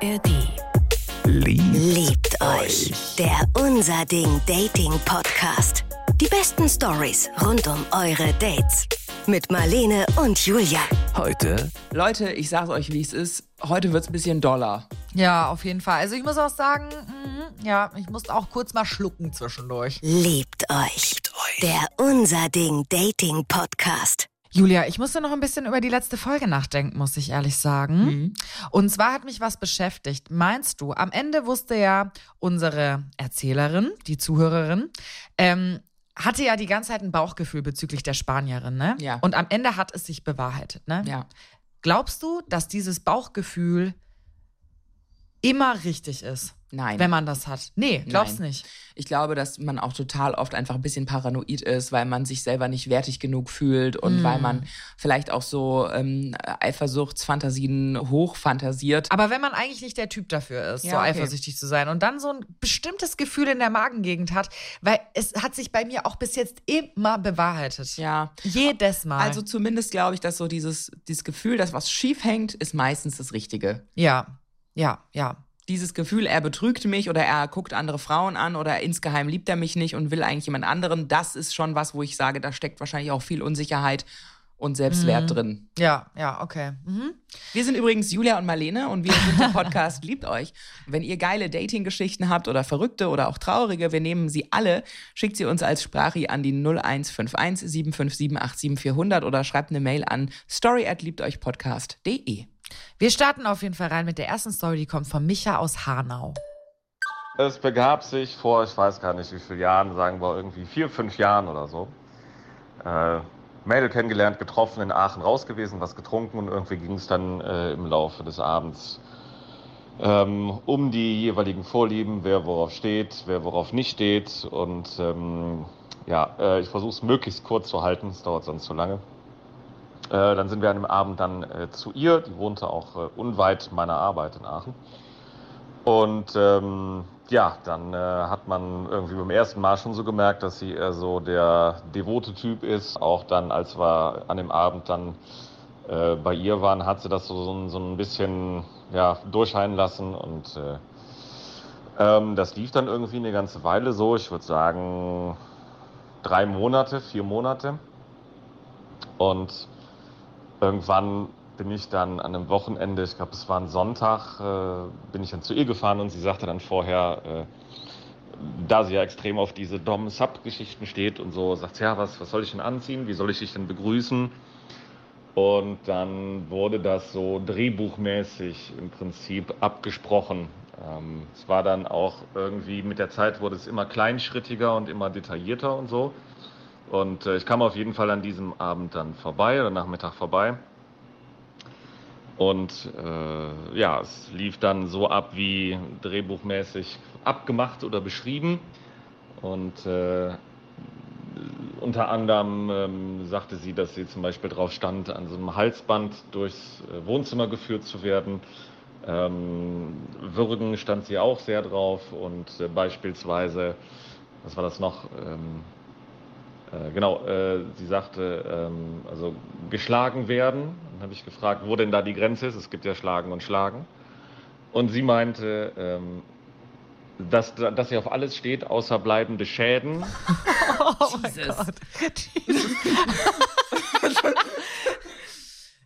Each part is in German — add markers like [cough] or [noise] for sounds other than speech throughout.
ARD. Liebt, Liebt euch. Der Unser Ding Dating Podcast. Die besten Stories rund um eure Dates. Mit Marlene und Julia. heute Leute, ich sag's euch, wie es ist. Heute wird's ein bisschen doller. Ja, auf jeden Fall. Also ich muss auch sagen, mhm, ja, ich musste auch kurz mal schlucken zwischendurch. Liebt euch. Der Unser Ding Dating Podcast. Julia, ich musste noch ein bisschen über die letzte Folge nachdenken, muss ich ehrlich sagen. Und zwar hat mich was beschäftigt. Meinst du, am Ende wusste ja unsere Erzählerin, die Zuhörerin, ähm, hatte ja die ganze Zeit ein Bauchgefühl bezüglich der Spanierin, ne? Ja. Und am Ende hat es sich bewahrheitet, ne? Ja. Glaubst du, dass dieses Bauchgefühl immer richtig ist? Nein. Wenn man das hat. Nee, glaubst Nein. nicht. Ich glaube, dass man auch total oft einfach ein bisschen paranoid ist, weil man sich selber nicht wertig genug fühlt und weil man vielleicht auch so ähm, Eifersuchtsfantasien hochfantasiert. Aber wenn man eigentlich nicht der Typ dafür ist, Ja, so okay. eifersüchtig zu sein und dann so ein bestimmtes Gefühl in der Magengegend hat, weil es hat sich bei mir auch bis jetzt immer bewahrheitet. Ja. Jedes Mal. Also zumindest glaube ich, dass so dieses, dieses Gefühl, dass was schief hängt, ist meistens das Richtige. ja, ja, ja. Dieses Gefühl, er betrügt mich oder er guckt andere Frauen an oder insgeheim liebt er mich nicht und will eigentlich jemand anderen, das ist schon was, wo ich sage, da steckt wahrscheinlich auch viel Unsicherheit und Selbstwert drin. Ja, ja, okay. Mhm. Wir sind übrigens Julia und Marlene und wir sind der Podcast Liebt euch. Wenn ihr geile Dating-Geschichten habt oder verrückte oder auch traurige, wir nehmen sie alle, schickt sie uns als Sprachi an die 0151 757 87400 oder schreibt eine Mail an story at liebteuchpodcast.de. Wir starten auf jeden Fall rein mit der ersten Story, die kommt von Micha aus Hanau. Es begab sich vor, ich weiß gar nicht wie viele Jahren, sagen wir irgendwie vier, fünf Jahren oder so. Äh, Mädel kennengelernt, getroffen, in Aachen raus gewesen, was getrunken und irgendwie ging es dann äh, im Laufe des Abends ähm, um die jeweiligen Vorlieben, wer worauf steht, wer worauf nicht steht. Und ähm, ja, äh, ich versuche es möglichst kurz zu halten, es dauert sonst zu lange. Äh, dann sind wir an dem Abend dann äh, zu ihr, die wohnte auch äh, unweit meiner Arbeit in Aachen. Und ähm, ja, dann äh, hat man irgendwie beim ersten Mal schon so gemerkt, dass sie eher so der devote Typ ist. Auch dann, als wir an dem Abend dann äh, bei ihr waren, hat sie das so, so, ein- so ein bisschen ja, durchscheinen lassen. Und äh, ähm, das lief dann irgendwie eine ganze Weile so. Ich würde sagen drei Monate, vier Monate. Und irgendwann bin ich dann an einem Wochenende, ich glaube, es war ein Sonntag, äh, bin ich dann zu ihr gefahren und sie sagte dann vorher, äh, da sie ja extrem auf diese Dom-Sub-Geschichten steht und so, sagt sie, ja, was, was soll ich denn anziehen? Wie soll ich dich denn begrüßen? Und dann wurde das so drehbuchmäßig im Prinzip abgesprochen. Ähm, es war dann auch irgendwie, mit der Zeit wurde es immer kleinschrittiger und immer detaillierter und so. Und äh, ich kam auf jeden Fall an diesem Abend dann vorbei oder Nachmittag vorbei. Und äh, ja, es lief dann so ab wie drehbuchmäßig abgemacht oder beschrieben. Und äh, unter anderem ähm, sagte sie, dass sie zum Beispiel drauf stand, an so einem Halsband durchs äh, Wohnzimmer geführt zu werden. Ähm, Würgen stand sie auch sehr drauf und äh, beispielsweise, was war das noch? Ähm, äh, genau, äh, sie sagte, ähm, also geschlagen werden. Dann habe ich gefragt, wo denn da die Grenze ist. Es gibt ja Schlagen und Schlagen. Und sie meinte, ähm, dass, dass sie auf alles steht, außer bleibende Schäden. [laughs] Jesus. [laughs]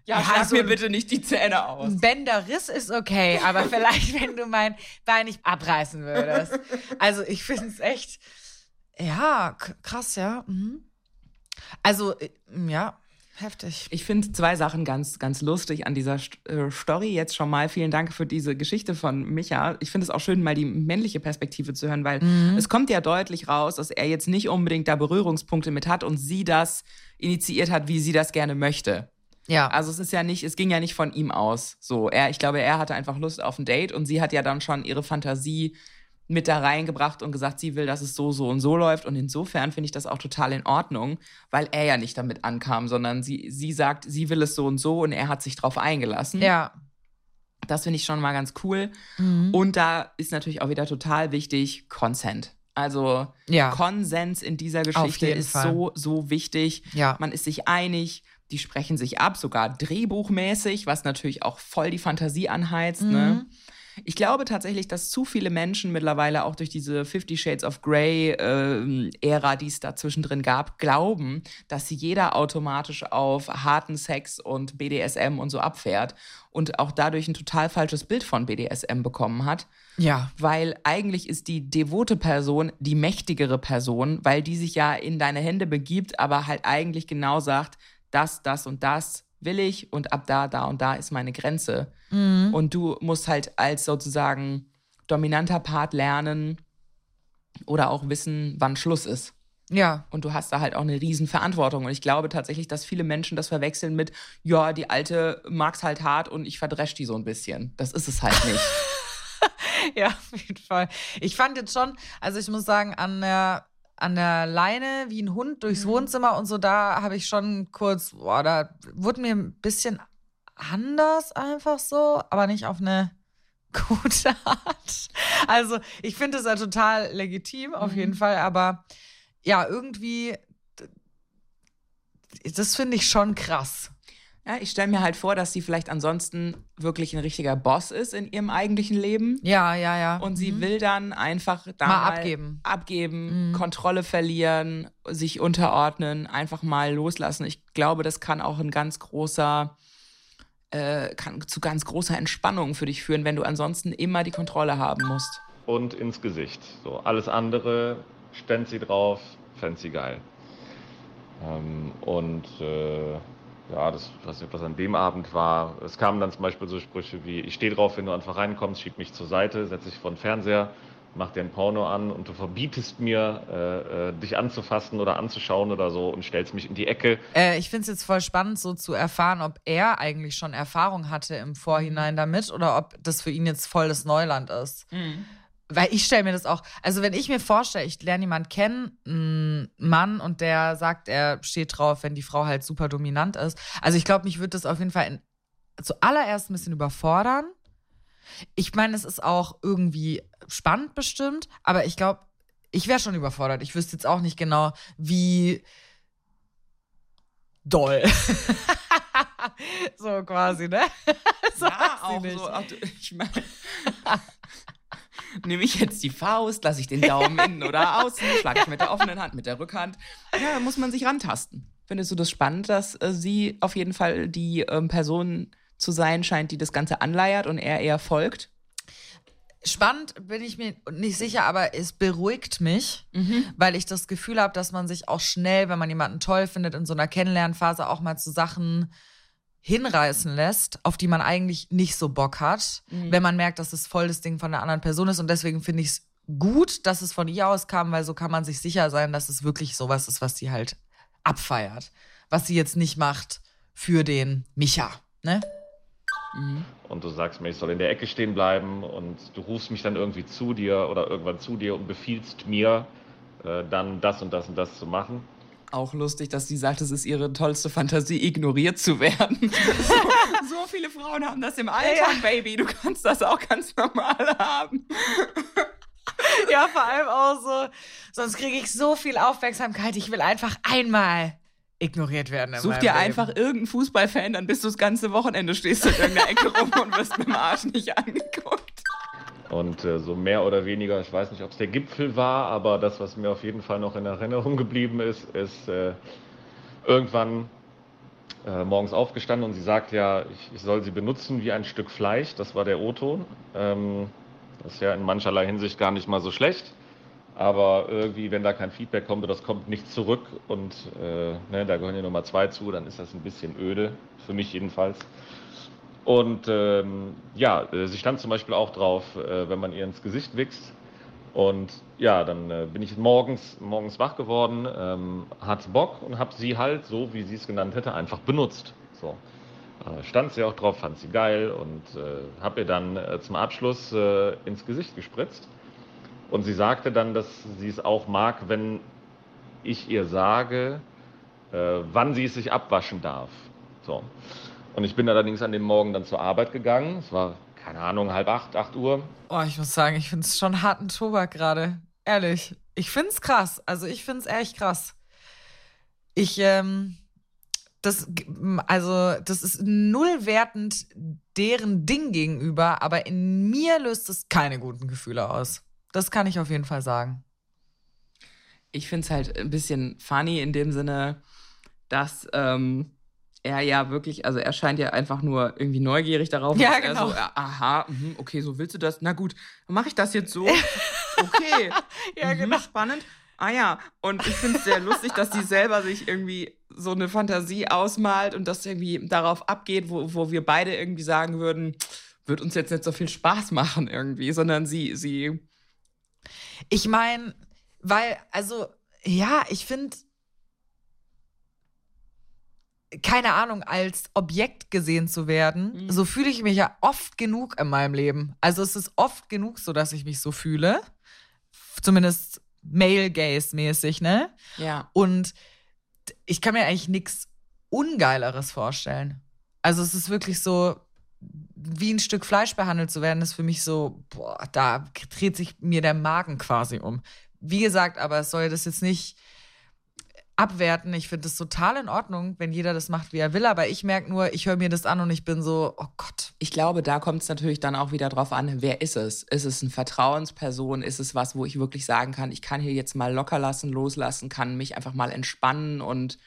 Ja, Ja, schlag so mir bitte nicht die Zähne aus. Ein Bänderriss ist okay, aber vielleicht, [laughs] wenn du mein Bein nicht abreißen würdest. Also ich finde es echt, ja, krass, ja. Mhm. Also, äh, ja, heftig. Ich finde zwei Sachen ganz, ganz lustig an dieser St äh, Story. Jetzt schon mal vielen Dank für diese Geschichte von Micha. Ich finde es auch schön, mal die männliche Perspektive zu hören, weil es kommt ja deutlich raus, dass er jetzt nicht unbedingt da Berührungspunkte mit hat und sie das initiiert hat, wie sie das gerne möchte. Ja, Also es ist ja nicht, es ging ja nicht von ihm aus. So, er, ich glaube, er hatte einfach Lust auf ein Date und sie hat ja dann schon ihre Fantasie mit da reingebracht und gesagt, sie will, dass es so, so und so läuft. Und insofern finde ich das auch total in Ordnung, weil er ja nicht damit ankam, sondern sie, sie sagt, sie will es so und so und er hat sich drauf eingelassen. ja. Das finde ich schon mal ganz cool. Und da ist natürlich auch wieder total wichtig Consent. Also Ja. Konsens in dieser Geschichte ist Fall. so, so wichtig. Ja. Man ist sich einig, die sprechen sich ab, sogar drehbuchmäßig, was natürlich auch voll die Fantasie anheizt. Mhm. Ne? Ich glaube tatsächlich, dass zu viele Menschen mittlerweile auch durch diese Fifty Shades of Grey-Ära, äh, die es da zwischendrin gab, glauben, dass jeder automatisch auf harten Sex und BDSM und so abfährt und auch dadurch ein total falsches Bild von BDSM bekommen hat. Ja. Weil eigentlich ist die devote Person die mächtigere Person, weil die sich ja in deine Hände begibt, aber halt eigentlich genau sagt, das, das und das will ich und ab da, da und da ist meine Grenze. Mhm. Und du musst halt als sozusagen dominanter Part lernen oder auch wissen, wann Schluss ist. Ja. Und du hast da halt auch eine riesen Verantwortung. Und ich glaube tatsächlich, dass viele Menschen das verwechseln mit, ja, die Alte mag's halt hart und ich verdresch die so ein bisschen. Das ist es halt nicht. [laughs] ja, auf jeden Fall. Ich fand jetzt schon, also ich muss sagen, an der an der Leine wie ein Hund durchs mhm. Wohnzimmer und so, da habe ich schon kurz, boah, da wurde mir ein bisschen anders einfach so, aber nicht auf eine [laughs] gute Art. Also ich finde es ja total legitim, auf mhm. jeden Fall, aber ja, irgendwie, das finde ich schon krass. Ja, ich stelle mir halt vor, dass sie vielleicht ansonsten wirklich ein richtiger Boss ist in ihrem eigentlichen Leben. Ja, ja, ja. Und sie mhm. will dann einfach da mal, mal abgeben, abgeben mhm. Kontrolle verlieren, sich unterordnen, einfach mal loslassen. Ich glaube, das kann auch ein ganz großer, äh, kann zu ganz großer Entspannung für dich führen, wenn du ansonsten immer die Kontrolle haben musst. Und ins Gesicht. So, alles andere stand sie drauf, fand sie geil. Ähm, und äh, ja, das, ich weiß nicht, ob das an dem Abend war. Es kamen dann zum Beispiel so Sprüche wie, ich stehe drauf, wenn du einfach reinkommst, schieb mich zur Seite, setz dich vor den Fernseher, mach dir ein Porno an und du verbietest mir, äh, äh, dich anzufassen oder anzuschauen oder so und stellst mich in die Ecke. Äh, ich finde es jetzt voll spannend, so zu erfahren, ob er eigentlich schon Erfahrung hatte im Vorhinein damit oder ob das für ihn jetzt voll das Neuland ist. Mhm weil ich stelle mir das auch, also wenn ich mir vorstelle, ich lerne jemanden kennen, einen Mann und der sagt, er steht drauf, wenn die Frau halt super dominant ist. Also ich glaube, mich würde das auf jeden Fall in, zuallererst ein bisschen überfordern. Ich meine, es ist auch irgendwie spannend bestimmt, aber ich glaube, ich wäre schon überfordert. Ich wüsste jetzt auch nicht genau, wie doll. [laughs] so quasi, ne? [laughs] so ja, auch so. Ach, ich meine [laughs] nehme ich jetzt die Faust, lasse ich den [laughs] Daumen innen oder außen, schlage ich mit der offenen Hand, mit der Rückhand. Ja, da muss man sich rantasten. Findest du das spannend, dass äh, sie auf jeden Fall die ähm, Person zu sein scheint, die das Ganze anleiert und er eher folgt? Spannend bin ich mir nicht sicher, aber es beruhigt mich, mhm. weil ich das Gefühl habe, dass man sich auch schnell, wenn man jemanden toll findet, in so einer Kennenlernphase auch mal zu Sachen hinreißen lässt, auf die man eigentlich nicht so Bock hat, mhm. wenn man merkt, dass es voll das Ding von der anderen Person ist. Und deswegen finde ich es gut, dass es von ihr aus kam, weil so kann man sich sicher sein, dass es wirklich sowas ist, was sie halt abfeiert. Was sie jetzt nicht macht für den Micha, ne? Mhm. Und du sagst mir, ich soll in der Ecke stehen bleiben und du rufst mich dann irgendwie zu dir oder irgendwann zu dir und befiehlst mir, äh, dann das und das und das zu machen auch lustig, dass sie sagt, es ist ihre tollste Fantasie, ignoriert zu werden. [laughs] so, so, viele Frauen haben das im Alter, ja. Baby. Du kannst das auch ganz normal haben. ja, vor allem auch so, sonst kriege ich so viel Aufmerksamkeit. Ich will einfach einmal ignoriert werden. Such dir Leben. einfach irgendeinen Fußballfan, dann bist du das ganze Wochenende stehst du in irgendeiner Ecke rum und wirst mit dem Arsch nicht angeguckt. Und äh, so mehr oder weniger, ich weiß nicht, ob es der Gipfel war, aber das, was mir auf jeden Fall noch in Erinnerung geblieben ist, ist äh, irgendwann äh, morgens aufgestanden und sie sagt ja, ich, ich, soll sie benutzen wie ein Stück Fleisch. Das war der O-Ton. Ähm, das ist ja in mancherlei Hinsicht gar nicht mal so schlecht. Aber irgendwie, wenn da kein Feedback kommt das kommt nicht zurück und äh, ne, da gehören ja Nummer zwei zu, dann ist das ein bisschen öde, für mich jedenfalls. Und ähm, ja, äh, sie stand zum Beispiel auch drauf, äh, wenn man ihr ins Gesicht wächst. Und ja, dann äh, bin ich morgens, morgens wach geworden, ähm, hat Bock und habe sie halt, so wie sie es genannt hätte, einfach benutzt. So. Äh, stand sie auch drauf, fand sie geil und äh, habe ihr dann äh, zum Abschluss ins Gesicht gespritzt. Und sie sagte dann, dass sie es auch mag, wenn ich ihr sage, wann sie es sich abwaschen darf. So. Und ich bin allerdings an dem Morgen dann zur Arbeit gegangen. Es war, keine Ahnung, halb acht, acht Uhr. Oh, ich muss sagen, ich finde es schon harten Tobak gerade. Ehrlich. Ich finde es krass. Also ich finde es echt krass. Ich, ähm, das, also, das ist null wertend deren Ding gegenüber, aber in mir löst es keine guten Gefühle aus. Das kann ich auf jeden Fall sagen. Ich finde es halt ein bisschen funny in dem Sinne, dass ähm, er ja wirklich, also er scheint ja einfach nur irgendwie neugierig darauf. Ja, genau. So, aha, mh, okay, so willst du das? Na gut, dann mache ich das jetzt so. [laughs] Okay. ja, mhm, genau. Spannend. Ah ja, und ich finde es sehr lustig, dass die selber sich irgendwie so eine Fantasie ausmalt und das irgendwie darauf abgeht, wo, wo wir beide irgendwie sagen würden, wird uns jetzt nicht so viel Spaß machen irgendwie, sondern sie, sie. Ich meine, weil, also, ja, ich finde, keine Ahnung, als Objekt gesehen zu werden, Mhm. so fühle ich mich ja oft genug in meinem Leben. Also es ist oft genug so, dass ich mich so fühle. Zumindest male gaze mäßig, ne? Ja. Und ich kann mir eigentlich nichts Ungeileres vorstellen. Also es ist wirklich so, wie ein Stück Fleisch behandelt zu werden, ist für mich so, boah, da dreht sich mir der Magen quasi um. Wie gesagt, aber es soll das jetzt nicht abwerten. Ich finde es total in Ordnung, wenn jeder das macht, wie er will. Aber ich merke nur, ich höre mir das an und ich bin so, oh Gott. Ich glaube, da kommt es natürlich dann auch wieder drauf an, wer ist es? Ist es eine Vertrauensperson? Ist es was, wo ich wirklich sagen kann, ich kann hier jetzt mal locker lassen, loslassen, kann mich einfach mal entspannen und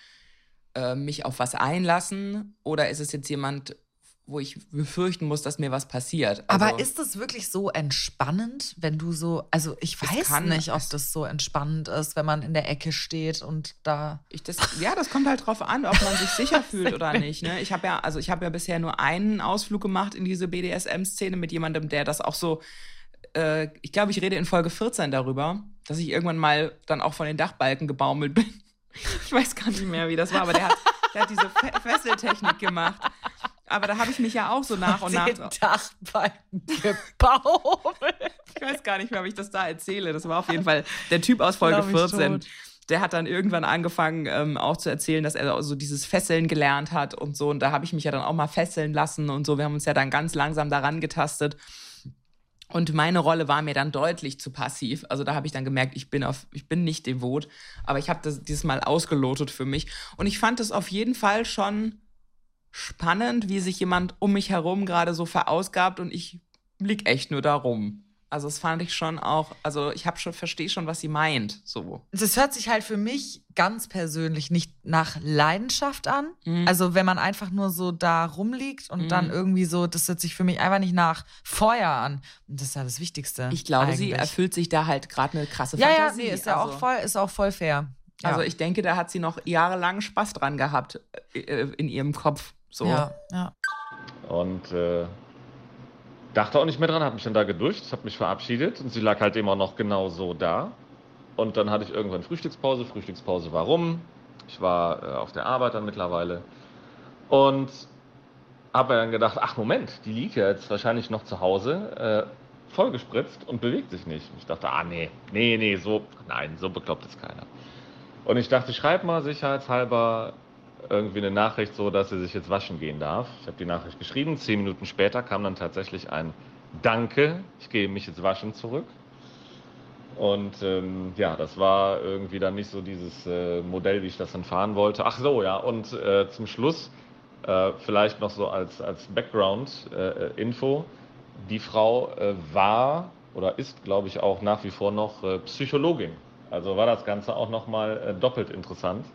äh, mich auf was einlassen? Oder ist es jetzt jemand, wo ich befürchten muss, dass mir was passiert? Also, aber ist es wirklich so entspannend, wenn du so, also ich weiß kann- nicht, ob das so entspannend ist, wenn man in der Ecke steht und da. Ich das, ja, das kommt halt drauf an, ob man sich sicher [laughs] fühlt oder nicht. Ne? Ich habe ja, also ich habe ja bisher nur einen Ausflug gemacht in diese BDSM-Szene mit jemandem, der das auch so. Äh, ich glaube, ich rede in Folge 14 darüber, dass ich irgendwann mal dann auch von den Dachbalken gebaumelt bin. [laughs] Ich weiß gar nicht mehr, wie das war, aber der hat, der hat diese Fe Fesseltechnik gemacht. Aber da habe ich mich ja auch so nach und nach. den Dachbalken gebaut. [laughs] Ich weiß gar nicht mehr, ob ich das da erzähle. Das war auf jeden Fall der Typ aus Folge Glaub ich 14. tot. Der hat dann irgendwann angefangen, ähm, auch zu erzählen, dass er so dieses Fesseln gelernt hat und so. Und da habe ich mich ja dann auch mal fesseln lassen und so. Wir haben uns ja dann ganz langsam daran getastet. Und meine Rolle war mir dann deutlich zu passiv. Also da habe ich dann gemerkt, ich bin auf, ich bin nicht devot, aber ich habe das dieses Mal ausgelotet für mich. Und ich fand es auf jeden Fall schon spannend, wie sich jemand um mich herum gerade so verausgabt und ich lieg echt nur da rum. Also das fand ich schon auch, also ich habe schon verstehe schon, was sie meint, so. Das hört sich halt für mich ganz persönlich nicht nach Leidenschaft an. Mhm. Also wenn man einfach nur so da rumliegt und Mhm. dann irgendwie so, das hört sich für mich einfach nicht nach Feuer an. Und das ist ja das Wichtigste. Ich glaube, sie eigentlich. erfüllt sich da halt gerade eine krasse Ja, ja, Fantasie. nee, ist ja also, auch voll, ist auch voll fair. Ja. Also ich denke, da hat sie noch jahrelang Spaß dran gehabt äh, äh, in ihrem Kopf. So. Ja, ja. Und äh, dachte auch nicht mehr dran, habe mich dann da geduscht, habe mich verabschiedet und sie lag halt immer noch genau so da. Und dann hatte ich irgendwann Frühstückspause. Frühstückspause war rum. Ich war äh, auf der Arbeit dann mittlerweile. Und habe mir dann gedacht, ach Moment, die liegt ja jetzt wahrscheinlich noch zu Hause, äh, vollgespritzt und bewegt sich nicht. Ich dachte, ah nee, nee, nee, so, nein, so bekloppt ist keiner. Und ich dachte, schreib mal sicherheitshalber irgendwie eine Nachricht so, dass sie sich jetzt waschen gehen darf. Ich habe die Nachricht geschrieben. Zehn Minuten später kam dann tatsächlich ein Danke, ich gehe mich jetzt waschen zurück. Und ähm, ja, das war irgendwie dann nicht so dieses äh, Modell, wie ich das dann fahren wollte. Ach so, ja, und äh, zum Schluss äh, vielleicht noch so als, als Background-Info. die Frau äh, war oder ist, glaube ich, auch nach wie vor noch äh, Psychologin. Also war das Ganze auch nochmal äh, doppelt interessant,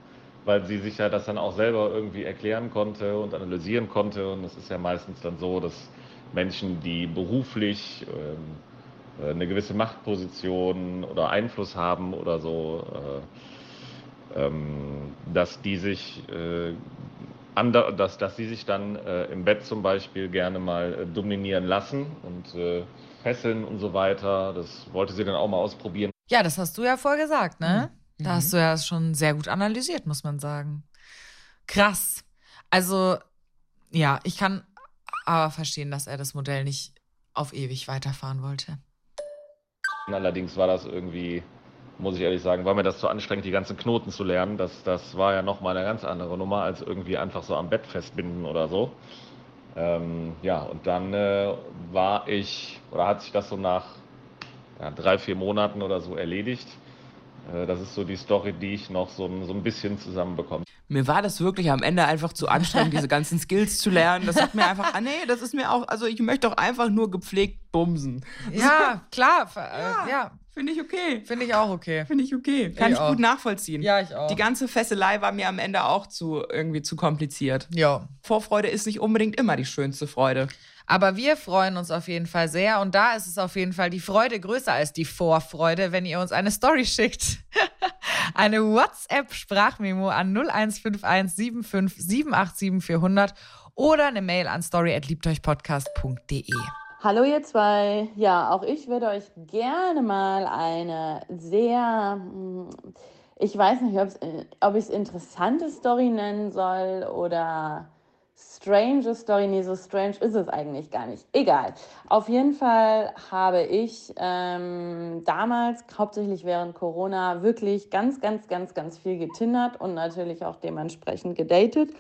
weil sie sich ja das dann auch selber irgendwie erklären konnte und analysieren konnte. Und es ist ja meistens dann so, dass Menschen, die beruflich ähm, äh, eine gewisse Machtposition oder Einfluss haben oder so, äh, ähm, dass die sich äh, ander, dass, dass sie sich dann äh, im Bett zum Beispiel gerne mal äh, dominieren lassen und äh, fesseln und so weiter. Das wollte sie dann auch mal ausprobieren. Ja, das hast du ja vorher gesagt, ne? Mhm. Da hast du ja schon sehr gut analysiert, muss man sagen. Krass. Also, ja, ich kann aber verstehen, dass er das Modell nicht auf ewig weiterfahren wollte. Allerdings war das irgendwie, muss ich ehrlich sagen, war mir das zu anstrengend, die ganzen Knoten zu lernen. Das, das war ja nochmal eine ganz andere Nummer, als irgendwie einfach so am Bett festbinden oder so. Ähm, ja, und dann äh, war ich, oder hat sich das so nach ja, drei, vier Monaten oder so erledigt. Äh, das ist so die Story, die ich noch so, ein- so ein bisschen zusammenbekomme. mir war das wirklich am Ende einfach zu anstrengend, diese ganzen Skills zu lernen. Das hat mir einfach, ah nee, das ist mir auch, also ich möchte doch einfach nur gepflegt bumsen. Ja, [laughs] klar. Ja. Äh, ja. Finde ich okay. Finde ich auch okay. Finde ich okay. Kann ich, ich gut nachvollziehen. Ja, ich auch. Die ganze Fesselei war mir am Ende auch zu irgendwie zu kompliziert. Ja. Vorfreude ist nicht unbedingt immer die schönste Freude. Aber wir freuen uns auf jeden Fall sehr und da ist es auf jeden Fall die Freude größer als die Vorfreude, wenn ihr uns eine Story schickt. [laughs] eine WhatsApp-Sprachmemo an 0151 75 787 400 oder eine Mail an story@liebteuchpodcast.de. Hallo ihr zwei. Ja, auch ich würde euch gerne mal eine sehr, hm, ich weiß nicht, ob ich es interessante Story nennen soll oder strange Story. Nee, so strange ist es eigentlich gar nicht. Egal. Auf jeden Fall habe ich ähm, damals, hauptsächlich während Corona, wirklich ganz, ganz, ganz, ganz viel getindert und natürlich auch dementsprechend gedatet.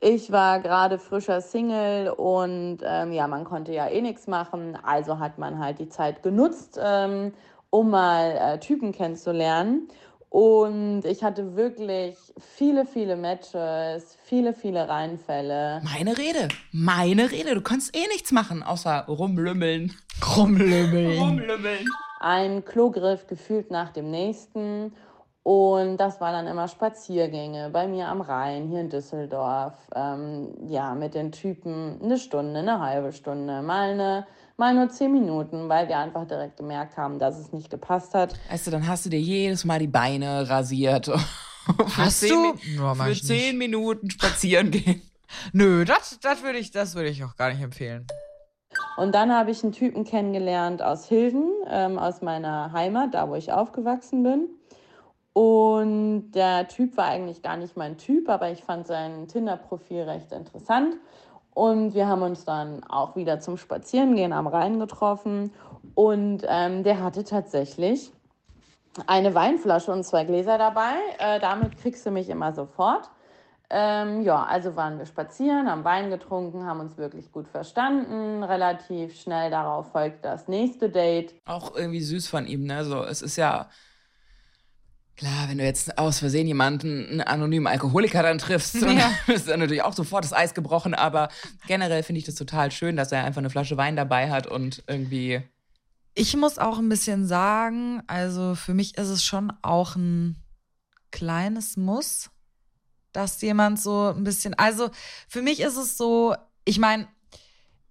Ich war gerade frischer Single und ähm, ja, man konnte ja eh nichts machen. Also hat man halt die Zeit genutzt, ähm, um mal äh, Typen kennenzulernen. Und ich hatte wirklich viele, viele Matches, viele, viele Reinfälle. Meine Rede, meine Rede. Du kannst eh nichts machen, außer rumlümmeln. Rumlümmeln. Rumlümmeln. Ein Klogriff gefühlt nach dem nächsten. Und das waren dann immer Spaziergänge bei mir am Rhein, hier in Düsseldorf. Ähm, ja, mit den Typen eine Stunde, eine halbe Stunde, mal, eine, mal nur zehn Minuten, weil wir einfach direkt gemerkt haben, dass es nicht gepasst hat. Weißt du, dann hast du dir jedes Mal die Beine rasiert. [laughs] Hast du? Ja, für zehn Minuten spazieren [laughs] gehen. Nö, das, das würde ich, würd ich auch gar nicht empfehlen. Und dann habe ich einen Typen kennengelernt aus Hilden, ähm, aus meiner Heimat, da wo ich aufgewachsen bin. Und der Typ war eigentlich gar nicht mein Typ, aber ich fand sein Tinder-Profil recht interessant. Und wir haben uns dann auch wieder zum Spazierengehen am Rhein getroffen. Und ähm, der hatte tatsächlich eine Weinflasche und zwei Gläser dabei. Äh, damit kriegst du mich immer sofort. Ähm, ja, also waren wir spazieren, haben Wein getrunken, haben uns wirklich gut verstanden. Relativ schnell darauf folgt das nächste Date. Auch irgendwie süß von ihm, ne? So, es ist ja Klar, wenn du jetzt aus Versehen jemanden, einen anonymen Alkoholiker dann triffst, ja. [laughs] ist dann natürlich auch sofort das Eis gebrochen. Aber generell finde ich das total schön, dass er einfach eine Flasche Wein dabei hat und irgendwie. Ich muss auch ein bisschen sagen, also für mich ist es schon auch ein kleines Muss, dass jemand so ein bisschen. Also für mich ist es so, ich meine,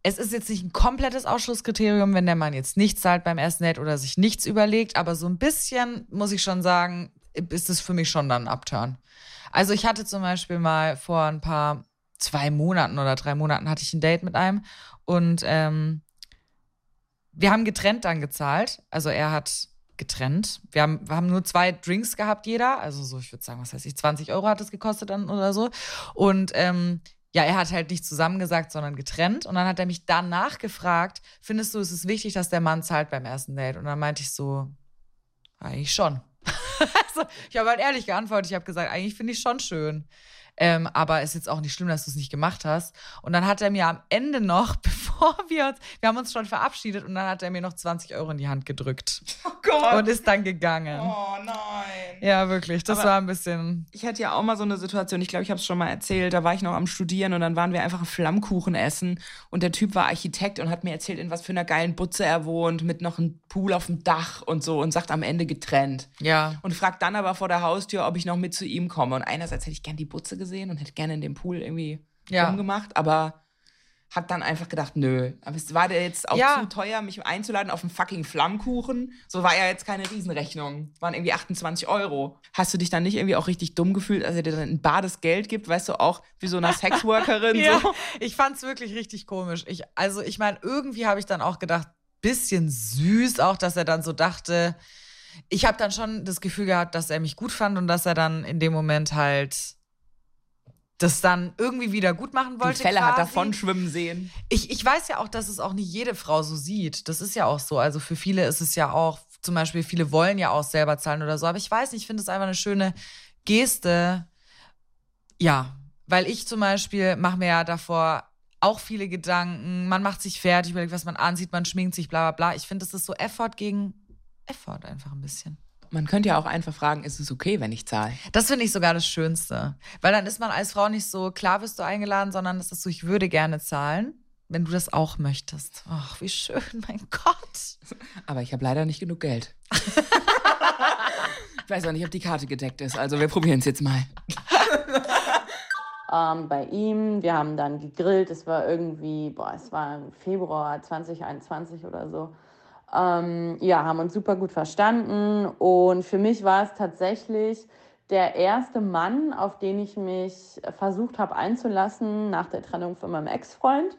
es ist jetzt nicht ein komplettes Ausschlusskriterium, wenn der Mann jetzt nichts zahlt beim ersten Date oder sich nichts überlegt, aber so ein bisschen muss ich schon sagen, ist es für mich schon dann ein Upturn. Also ich hatte zum Beispiel mal vor ein paar, zwei Monaten oder drei Monaten hatte ich ein Date mit einem und ähm, wir haben getrennt dann gezahlt. Also er hat getrennt. Wir haben, wir haben nur zwei Drinks gehabt, jeder. Also so, ich würde sagen, was heißt ich, 20 Euro hat es gekostet dann oder so. Und ähm, ja, er hat halt nicht zusammengesagt, sondern getrennt. Und dann hat er mich danach gefragt, findest du, es ist wichtig, dass der Mann zahlt beim ersten Date? Und dann meinte ich so, eigentlich schon. [laughs] also, ich habe halt ehrlich geantwortet. Ich habe gesagt, eigentlich finde ich schon schön. Ähm, aber ist jetzt auch nicht schlimm, dass du es nicht gemacht hast. Und dann hat er mir am Ende noch, [laughs] bevor wir uns, wir haben uns schon verabschiedet und dann hat er mir noch 20 Euro in die Hand gedrückt. [laughs] Oh Gott. Und ist dann gegangen. Oh nein. Ja, wirklich. Das aber war ein bisschen. Ich hatte ja auch mal so eine Situation, ich glaube, ich habe es schon mal erzählt, da war ich noch am Studieren und dann waren wir einfach Flammkuchen essen und der Typ war Architekt und hat mir erzählt, in was für einer geilen Butze er wohnt, mit noch einem Pool auf dem Dach und so und sagt am Ende getrennt. Ja. Und fragt dann aber vor der Haustür, ob ich noch mit zu ihm komme. Und einerseits hätte ich gern die Butze gesehen und hätte gerne in dem Pool irgendwie ja. rumgemacht, aber hat dann einfach gedacht, nö. Aber es war der jetzt auch ja. zu teuer, mich einzuladen auf einen fucking Flammkuchen. So war ja jetzt keine Riesenrechnung. Waren irgendwie 28 Euro. Hast du dich dann nicht irgendwie auch richtig dumm gefühlt, als er dir dann ein bades Geld gibt, weißt du, auch wie so eine [laughs] Sexworkerin? ja. so? Ich fand's wirklich richtig komisch. Ich, also ich meine, irgendwie habe ich dann auch gedacht, bisschen süß auch, dass er dann so dachte, ich habe dann schon das Gefühl gehabt, dass er mich gut fand und dass er dann in dem Moment halt das dann irgendwie wieder gut machen wollte. Die Fälle quasi. hat davon schwimmen sehen. Ich, ich weiß ja auch, dass es auch nicht jede Frau so sieht. Das ist ja auch so. Also für viele ist es ja auch, zum Beispiel, viele wollen ja auch selber zahlen oder so. Aber ich weiß nicht, ich finde es einfach eine schöne Geste. Ja, weil ich zum Beispiel mache mir ja davor auch viele Gedanken. Man macht sich fertig, überlegt, was man ansieht, man schminkt sich, bla bla bla. Ich finde, das ist so Effort gegen Effort einfach ein bisschen. Man könnte ja auch einfach fragen, ist es okay, wenn ich zahle? Das finde ich sogar das Schönste. Weil dann ist man als Frau nicht so, klar wirst du eingeladen, sondern es ist so, ich würde gerne zahlen, wenn du das auch möchtest. Ach, wie schön, [laughs] mein Gott. Aber ich habe leider nicht genug Geld. [laughs] ich weiß auch nicht, ob die Karte gedeckt ist, also wir probieren es jetzt mal. [laughs] ähm, bei ihm. Wir haben dann gegrillt. Es war irgendwie, boah, es war Februar 2021 oder so. Ähm, ja, haben uns super gut verstanden. Und für mich war es tatsächlich der erste Mann, auf den ich mich versucht habe einzulassen nach der Trennung von meinem Ex-Freund.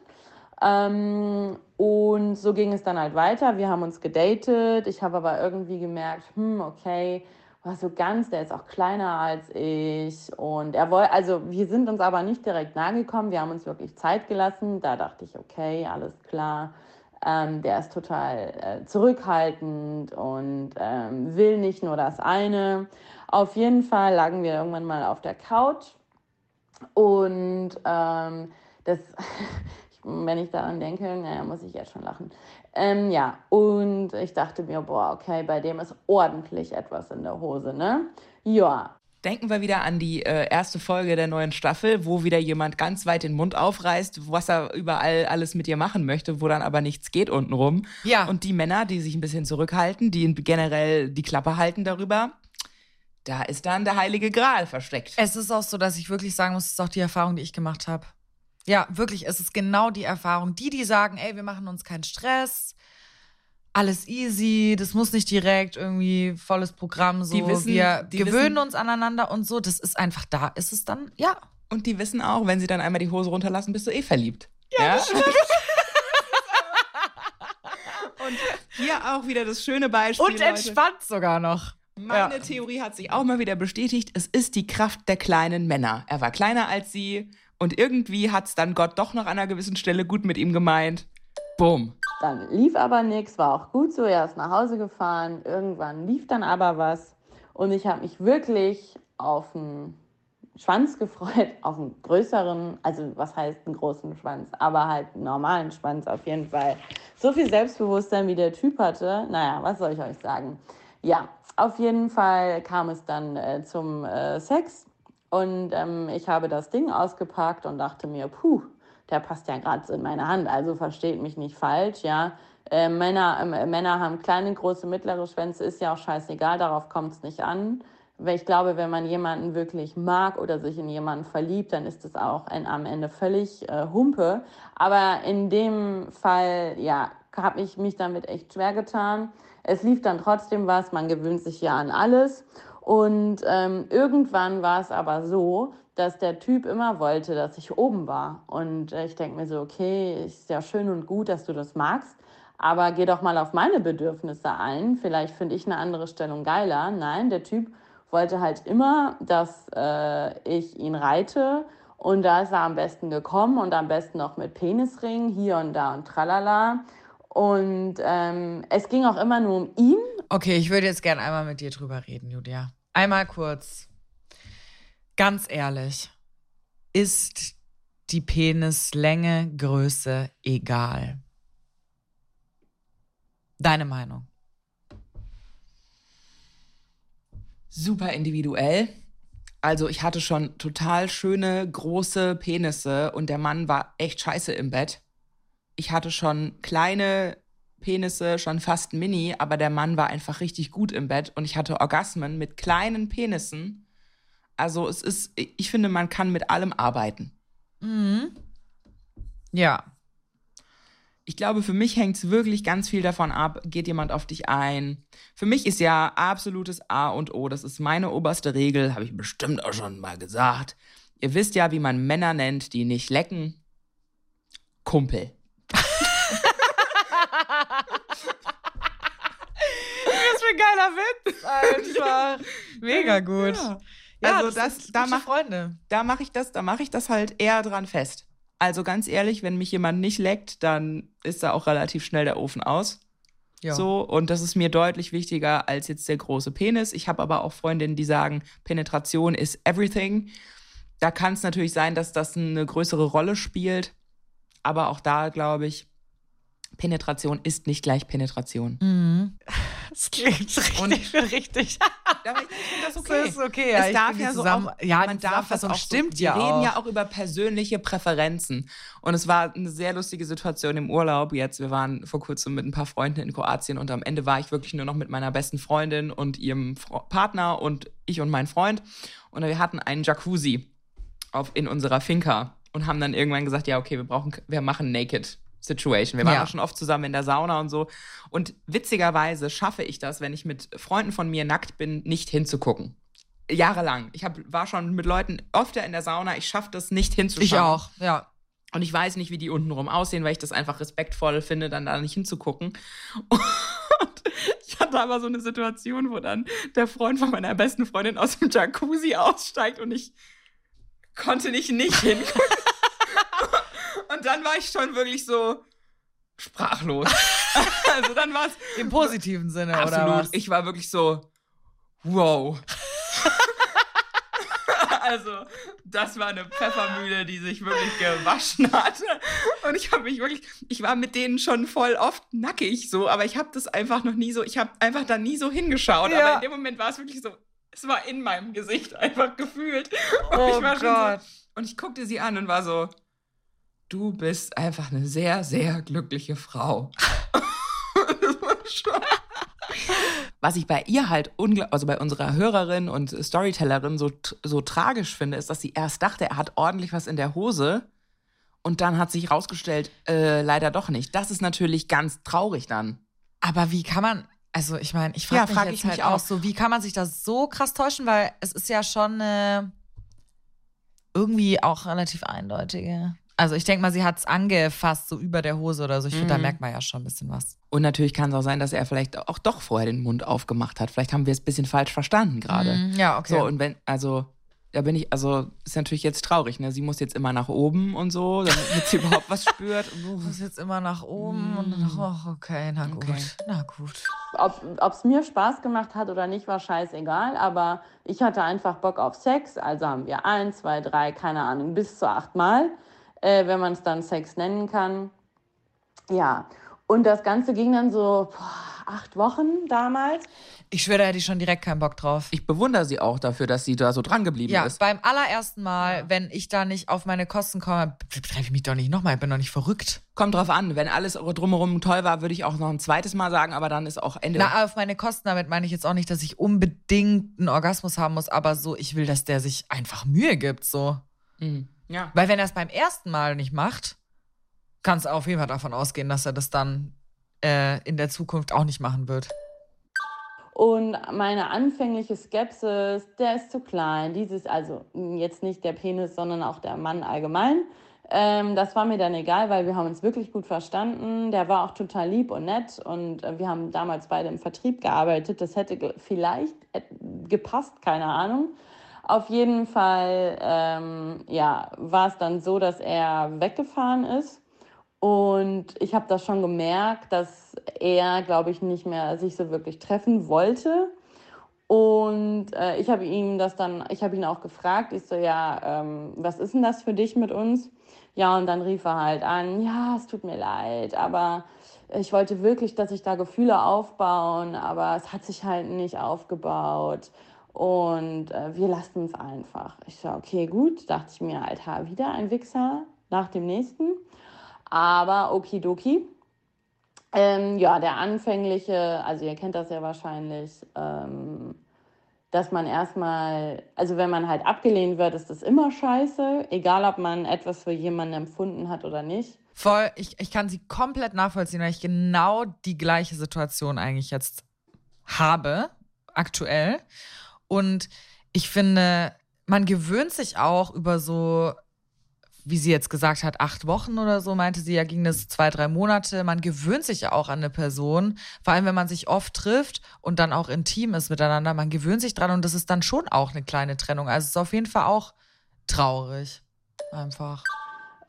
Ähm, und so ging es dann halt weiter. Wir haben uns gedatet. Ich habe aber irgendwie gemerkt, hm, okay, war so ganz, der ist auch kleiner als ich. Und er wollte, also wir sind uns aber nicht direkt nahe gekommen. Wir haben uns wirklich Zeit gelassen. Da dachte ich, okay, alles klar. Ähm, der ist total äh, zurückhaltend und ähm, will nicht nur das eine. Auf jeden Fall lagen wir irgendwann mal auf der Couch und ähm, das, [laughs] wenn ich daran denke, naja, muss ich jetzt schon lachen. Ähm, ja, und ich dachte mir, boah, okay, bei dem ist ordentlich etwas in der Hose, ne? Ja, Denken wir wieder an die äh, erste Folge der neuen Staffel, wo wieder jemand ganz weit den Mund aufreißt, was er überall alles mit dir machen möchte, wo dann aber nichts geht untenrum. Ja. Und die Männer, die sich ein bisschen zurückhalten, die generell die Klappe halten darüber, da ist dann der heilige Gral versteckt. Es ist auch so, dass ich wirklich sagen muss, es ist auch die Erfahrung, die ich gemacht habe. Ja, wirklich, es ist genau die Erfahrung. Die, die sagen, ey, wir machen uns keinen Stress, alles easy, das muss nicht direkt irgendwie volles Programm so. Die wissen- wir die gewöhnen wissen- uns aneinander und so. Das ist einfach da. Ist es dann, ja. Und die wissen auch, wenn sie dann einmal die Hose runterlassen, bist du eh verliebt. Ja, [laughs] [laughs] Und hier auch wieder das schöne Beispiel. Und Leute. entspannt sogar noch. Meine Ja. Theorie hat sich auch mal wieder bestätigt. Es ist die Kraft der kleinen Männer. Er war kleiner als sie und irgendwie hat es dann Gott doch noch an einer gewissen Stelle gut mit ihm gemeint. Bumm. Dann lief aber nichts, war auch gut so. Er ist nach Hause gefahren. Irgendwann lief dann aber was. Und ich habe mich wirklich auf einen Schwanz gefreut, [laughs] auf einen größeren, also was heißt einen großen Schwanz, aber halt einen normalen Schwanz auf jeden Fall. So viel Selbstbewusstsein, wie der Typ hatte, naja, was soll ich euch sagen? Ja, auf jeden Fall kam es dann äh, zum äh, Sex und ähm, ich habe das Ding ausgepackt und dachte mir, puh, der passt ja gerade in meine Hand. Also versteht mich nicht falsch, ja. Äh, Männer, äh, Männer haben kleine, große, mittlere Schwänze, ist ja auch scheißegal, darauf kommt es nicht an. Weil ich glaube, wenn man jemanden wirklich mag oder sich in jemanden verliebt, dann ist es auch ein, am Ende völlig äh, Humpe. Aber in dem Fall, ja, habe ich mich damit echt schwer getan. Es lief dann trotzdem was, man gewöhnt sich ja an alles. Und ähm, irgendwann war es aber so, dass der Typ immer wollte, dass ich oben war. Und äh, ich denke mir so, okay, ist ja schön und gut, dass du das magst, aber geh doch mal auf meine Bedürfnisse ein. Vielleicht finde ich eine andere Stellung geiler. Nein, der Typ wollte halt immer, dass äh, ich ihn reite. Und da ist er am besten gekommen und am besten noch mit Penisring hier und da und tralala. Und ähm, es ging auch immer nur um ihn Okay, ich würde jetzt gern einmal mit dir drüber reden, Julia. Einmal kurz. Ganz ehrlich. Ist die Penislänge, Größe egal? Deine Meinung. Super individuell. Also ich hatte schon total schöne, große Penisse und der Mann war echt scheiße im Bett. Ich hatte schon kleine Penisse, schon fast mini, aber der Mann war einfach richtig gut im Bett und ich hatte Orgasmen mit kleinen Penissen. Also es ist, ich finde, man kann mit allem arbeiten. Ja. Ich glaube, für mich hängt es wirklich ganz viel davon ab, geht jemand auf dich ein. Für mich ist ja absolutes A und O, das ist meine oberste Regel, habe ich bestimmt auch schon mal gesagt. Ihr wisst ja, wie man Männer nennt, die nicht lecken. Kumpel. [laughs] Was für ein geiler Witz, einfach. [laughs] Mega gut. Ja. Also das, sind da gute mach, Freunde. da mache ich das, da mache ich das halt eher dran fest. Also ganz ehrlich, wenn mich jemand nicht leckt, dann ist da auch relativ schnell der Ofen aus. Ja. So, und das ist mir deutlich wichtiger als jetzt der große Penis. Ich habe aber auch Freundinnen, die sagen, Penetration is everything. Da kann es natürlich sein, dass das eine größere Rolle spielt. Aber auch da glaube ich, Penetration ist nicht gleich Penetration. Mhm. [laughs] Das klingt richtig, Und- richtig. [laughs] Aber ich finde das okay. Das ist okay, ja, es ich darf ja so Zusammen- auch, ja, man darf das auch stimmt so, ja Wir reden ja auch über persönliche Präferenzen. Und es war eine sehr lustige Situation im Urlaub jetzt. Wir waren vor kurzem mit ein paar Freunden in Kroatien und am Ende war ich wirklich nur noch mit meiner besten Freundin und ihrem Fro Partner und ich und mein Freund. Und wir hatten einen Jacuzzi auf, in unserer Finca und haben dann irgendwann gesagt, ja, okay, wir brauchen, wir machen Naked Situation. Wir waren Ja. auch schon oft zusammen in der Sauna und so. Und witzigerweise schaffe ich das, wenn ich mit Freunden von mir nackt bin, nicht hinzugucken. Jahrelang. Ich hab, war schon mit Leuten öfter in der Sauna. Ich schaffe das nicht hinzuschauen. Ich auch, ja. Und ich weiß nicht, wie die untenrum aussehen, weil ich das einfach respektvoll finde, dann da nicht hinzugucken. [laughs] Und ich hatte aber so eine Situation, wo dann der Freund von meiner besten Freundin aus dem Jacuzzi aussteigt und ich konnte nicht nicht [laughs] hingucken. Und dann war ich schon wirklich so sprachlos. [laughs] Also dann war es Im positiven Sinne, oder Absolut. Ich war wirklich so, wow. [laughs] also, das war eine Pfeffermühle, die sich wirklich gewaschen hatte. Und ich habe mich wirklich, ich war mit denen schon voll oft nackig so, aber ich habe das einfach noch nie so, ich habe einfach da nie so hingeschaut. Ja. Aber in dem Moment war es wirklich so, es war in meinem Gesicht einfach gefühlt. Und Oh ich war schon Gott. so, und ich guckte sie an und war so, du bist einfach eine sehr, sehr glückliche Frau. Das war schon- Was ich bei ihr halt, also bei unserer Hörerin und Storytellerin so, so tragisch finde, ist, dass sie erst dachte, er hat ordentlich was in der Hose und dann hat sich rausgestellt, äh, leider doch nicht. Das ist natürlich ganz traurig dann. Aber wie kann man, also ich meine, ich Ja, frage mich frag jetzt ich mich halt auch auch. so, wie kann man sich das so krass täuschen, weil es ist ja schon äh, irgendwie auch relativ eindeutige. Also ich denke mal, sie hat es angefasst, so über der Hose oder so. Ich finde, da Mhm. merkt man ja schon ein bisschen was. Und natürlich kann es auch sein, dass er vielleicht auch doch vorher den Mund aufgemacht hat. Vielleicht haben wir es ein bisschen falsch verstanden gerade. Mhm, ja, okay. So, und wenn, also, da bin ich, also, ist natürlich jetzt traurig, ne? Sie muss jetzt immer nach oben und so, damit sie überhaupt was [laughs] spürt. Und Du so. musst jetzt immer nach oben und dann, oh, okay, na gut, Okay. na gut. Ob es mir Spaß gemacht hat oder nicht, war scheißegal, aber ich hatte einfach Bock auf Sex. Also haben wir eins, zwei, drei, keine Ahnung, bis zu acht Mal, äh, wenn man es dann Sex nennen kann. Ja, und das Ganze ging dann so boah, acht Wochen damals. Ich schwöre, da hätte ich schon direkt keinen Bock drauf. Ich bewundere sie auch dafür, dass sie da so dran geblieben Ja, ist. beim allerersten Mal, wenn ich da nicht auf meine Kosten komme, treffe ich mich doch nicht nochmal, ich bin doch nicht verrückt. Kommt drauf an, wenn alles drumherum toll war, würde ich auch noch ein zweites Mal sagen, aber dann ist auch Ende. Na, auf meine Kosten, damit meine ich jetzt auch nicht, dass ich unbedingt einen Orgasmus haben muss, aber so, ich will, dass der sich einfach Mühe gibt, so. Mhm. Ja. Weil wenn er es beim ersten Mal nicht macht, kannst du auf jeden Fall davon ausgehen, dass er das dann äh, in der Zukunft auch nicht machen wird. Und meine anfängliche Skepsis, der ist zu klein, dieses, also mh, jetzt nicht der Penis, sondern auch der Mann allgemein. Ähm, das war mir dann egal, weil wir haben uns wirklich gut verstanden. Der war auch total lieb und nett und äh, wir haben damals beide im Vertrieb gearbeitet. Das hätte ge- vielleicht äh, gepasst, keine Ahnung. Auf jeden Fall ähm, ja, war es dann so, dass er weggefahren ist. Und ich habe das schon gemerkt, dass er, glaube ich, nicht mehr sich so wirklich treffen wollte. Und äh, ich habe ihm das dann, ich habe ihn auch gefragt, ich so, ja, ähm, was ist denn das für dich mit uns? Ja, und dann rief er halt an, ja, es tut mir leid, aber ich wollte wirklich, dass sich da Gefühle aufbauen, aber es hat sich halt nicht aufgebaut. Und äh, wir lassen es einfach. Ich so, okay, gut, dachte ich mir, Alter, wieder ein Wichser nach dem nächsten. Aber okidoki. Ähm, ja, der anfängliche, also ihr kennt das ja wahrscheinlich, ähm, dass man erstmal, also wenn man halt abgelehnt wird, ist das immer scheiße, egal ob man etwas für jemanden empfunden hat oder nicht. Voll, ich, ich kann sie komplett nachvollziehen, weil ich genau die gleiche Situation eigentlich jetzt habe, aktuell. Und ich finde, man gewöhnt sich auch über so, wie sie jetzt gesagt hat, acht Wochen oder so, meinte sie, ja, ging das zwei, drei Monate. Man gewöhnt sich ja auch an eine Person, vor allem wenn man sich oft trifft und dann auch intim ist miteinander. Man gewöhnt sich dran und das ist dann schon auch eine kleine Trennung. Also es ist auf jeden Fall auch traurig. Einfach.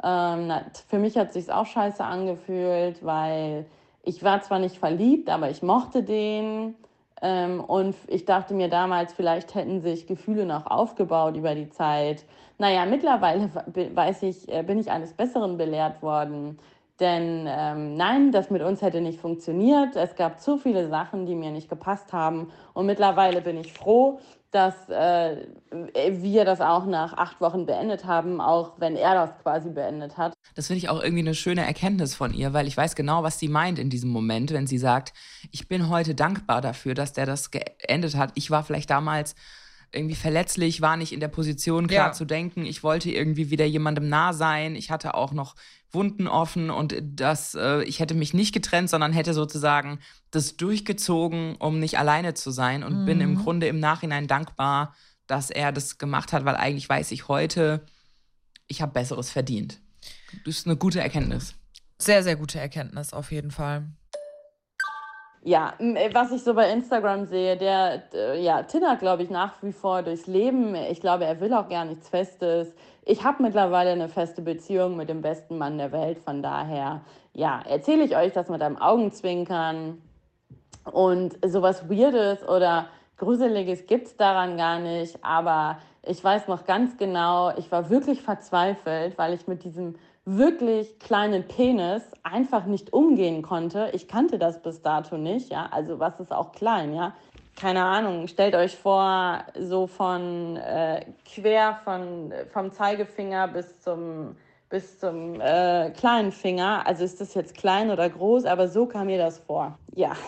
Ähm, für mich hat sich's auch scheiße angefühlt, weil ich war zwar nicht verliebt, aber ich mochte den. Ähm, und ich dachte mir damals, vielleicht hätten sich Gefühle noch aufgebaut über die Zeit. Naja, mittlerweile we- weiß ich, äh, bin ich eines Besseren belehrt worden. Denn ähm, nein, das mit uns hätte nicht funktioniert. Es gab zu viele Sachen, die mir nicht gepasst haben. Und mittlerweile bin ich froh, dass äh, wir das auch nach acht Wochen beendet haben, auch wenn er das quasi beendet hat. Das finde ich auch irgendwie eine schöne Erkenntnis von ihr, weil ich weiß genau, was sie meint in diesem Moment, wenn sie sagt, ich bin heute dankbar dafür, dass der das geendet hat. Ich war vielleicht damals irgendwie verletzlich, war nicht in der Position, klar ja. zu denken. Ich wollte irgendwie wieder jemandem nah sein. Ich hatte auch noch Wunden offen und das, äh, ich hätte mich nicht getrennt, sondern hätte sozusagen das durchgezogen, um nicht alleine zu sein und mhm. bin im mhm. Grunde im Nachhinein dankbar, dass er das gemacht hat, weil eigentlich weiß ich heute, ich habe Besseres verdient. Das ist eine gute Erkenntnis. Sehr, sehr gute Erkenntnis, auf jeden Fall ja, äh, was ich so bei Instagram sehe, der, äh, ja, tinnert, glaube ich, nach wie vor durchs Leben. Ich glaube, er will auch gar nichts Festes. Ich habe mittlerweile eine feste Beziehung mit dem besten Mann der Welt. Von daher, ja, erzähle ich euch das mit einem Augenzwinkern. Und sowas Weirdes oder Gruseliges gibt es daran gar nicht. Aber ich weiß noch ganz genau, ich war wirklich verzweifelt, weil ich mit diesem wirklich kleinen Penis einfach nicht umgehen konnte. Ich kannte das bis dato nicht, ja. Also was ist auch klein, ja. Keine Ahnung, stellt euch vor, so von äh, quer von, vom Zeigefinger bis zum bis zum äh, kleinen Finger. Also ist das jetzt klein oder groß, aber so kam mir das vor. Ja. [laughs]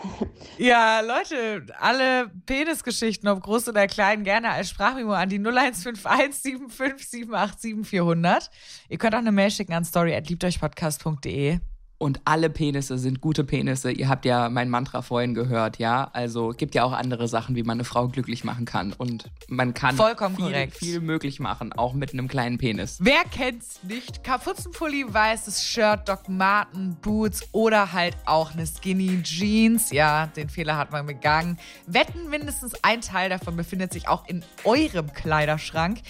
Ja, Leute, alle Penisgeschichten, ob groß oder klein, gerne als Sprachmemo an die 0151 75 400. Ihr könnt auch eine Mail schicken an story@liebteuchpodcast.de und alle Penisse sind gute Penisse. Ihr habt ja mein Mantra vorhin gehört, ja. Also gibt ja auch andere Sachen, wie man eine Frau glücklich machen kann. Und man kann Vollkommen viel, korrekt. viel möglich machen, auch mit einem kleinen Penis. Wer kennt's nicht? Kapuzenpulli, weißes Shirt, Doc Marten, Boots oder halt auch eine Skinny Jeans. Ja, den Fehler hat man begangen. Wetten, mindestens ein Teil davon befindet sich auch in eurem Kleiderschrank.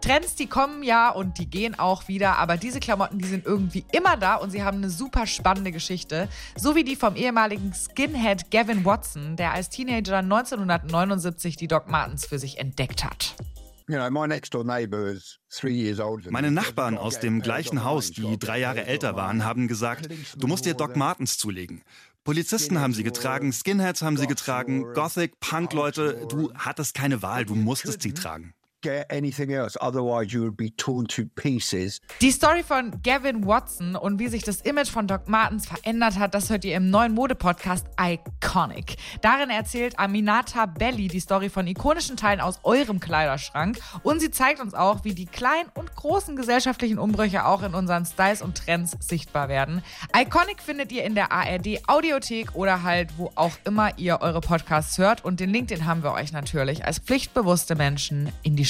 Trends, die kommen ja und die gehen auch wieder, aber diese Klamotten, die sind irgendwie immer da und sie haben eine super spannende Geschichte. So wie die vom ehemaligen Skinhead Gavin Watson, der als Teenager 1979 die Doc Martens für sich entdeckt hat. Meine Nachbarn aus dem gleichen Haus, die drei Jahre älter waren, haben gesagt, du musst dir Doc Martens zulegen. Polizisten haben sie getragen, Skinheads haben sie getragen, Gothic, Punk-Leute, du hattest keine Wahl, du musstest sie tragen get anything else, otherwise you would be torn to pieces. Die Story von Gavin Watson und wie sich das Image von Doc Martens verändert hat, das hört ihr im neuen Mode-Podcast Iconic. Darin erzählt Aminata Belli die Story von ikonischen Teilen aus eurem Kleiderschrank und sie zeigt uns auch, wie die kleinen und großen gesellschaftlichen Umbrüche auch in unseren Styles und Trends sichtbar werden. Iconic findet ihr in der ARD Audiothek oder halt wo auch immer ihr eure Podcasts hört und den Link, den haben wir euch natürlich als pflichtbewusste Menschen in die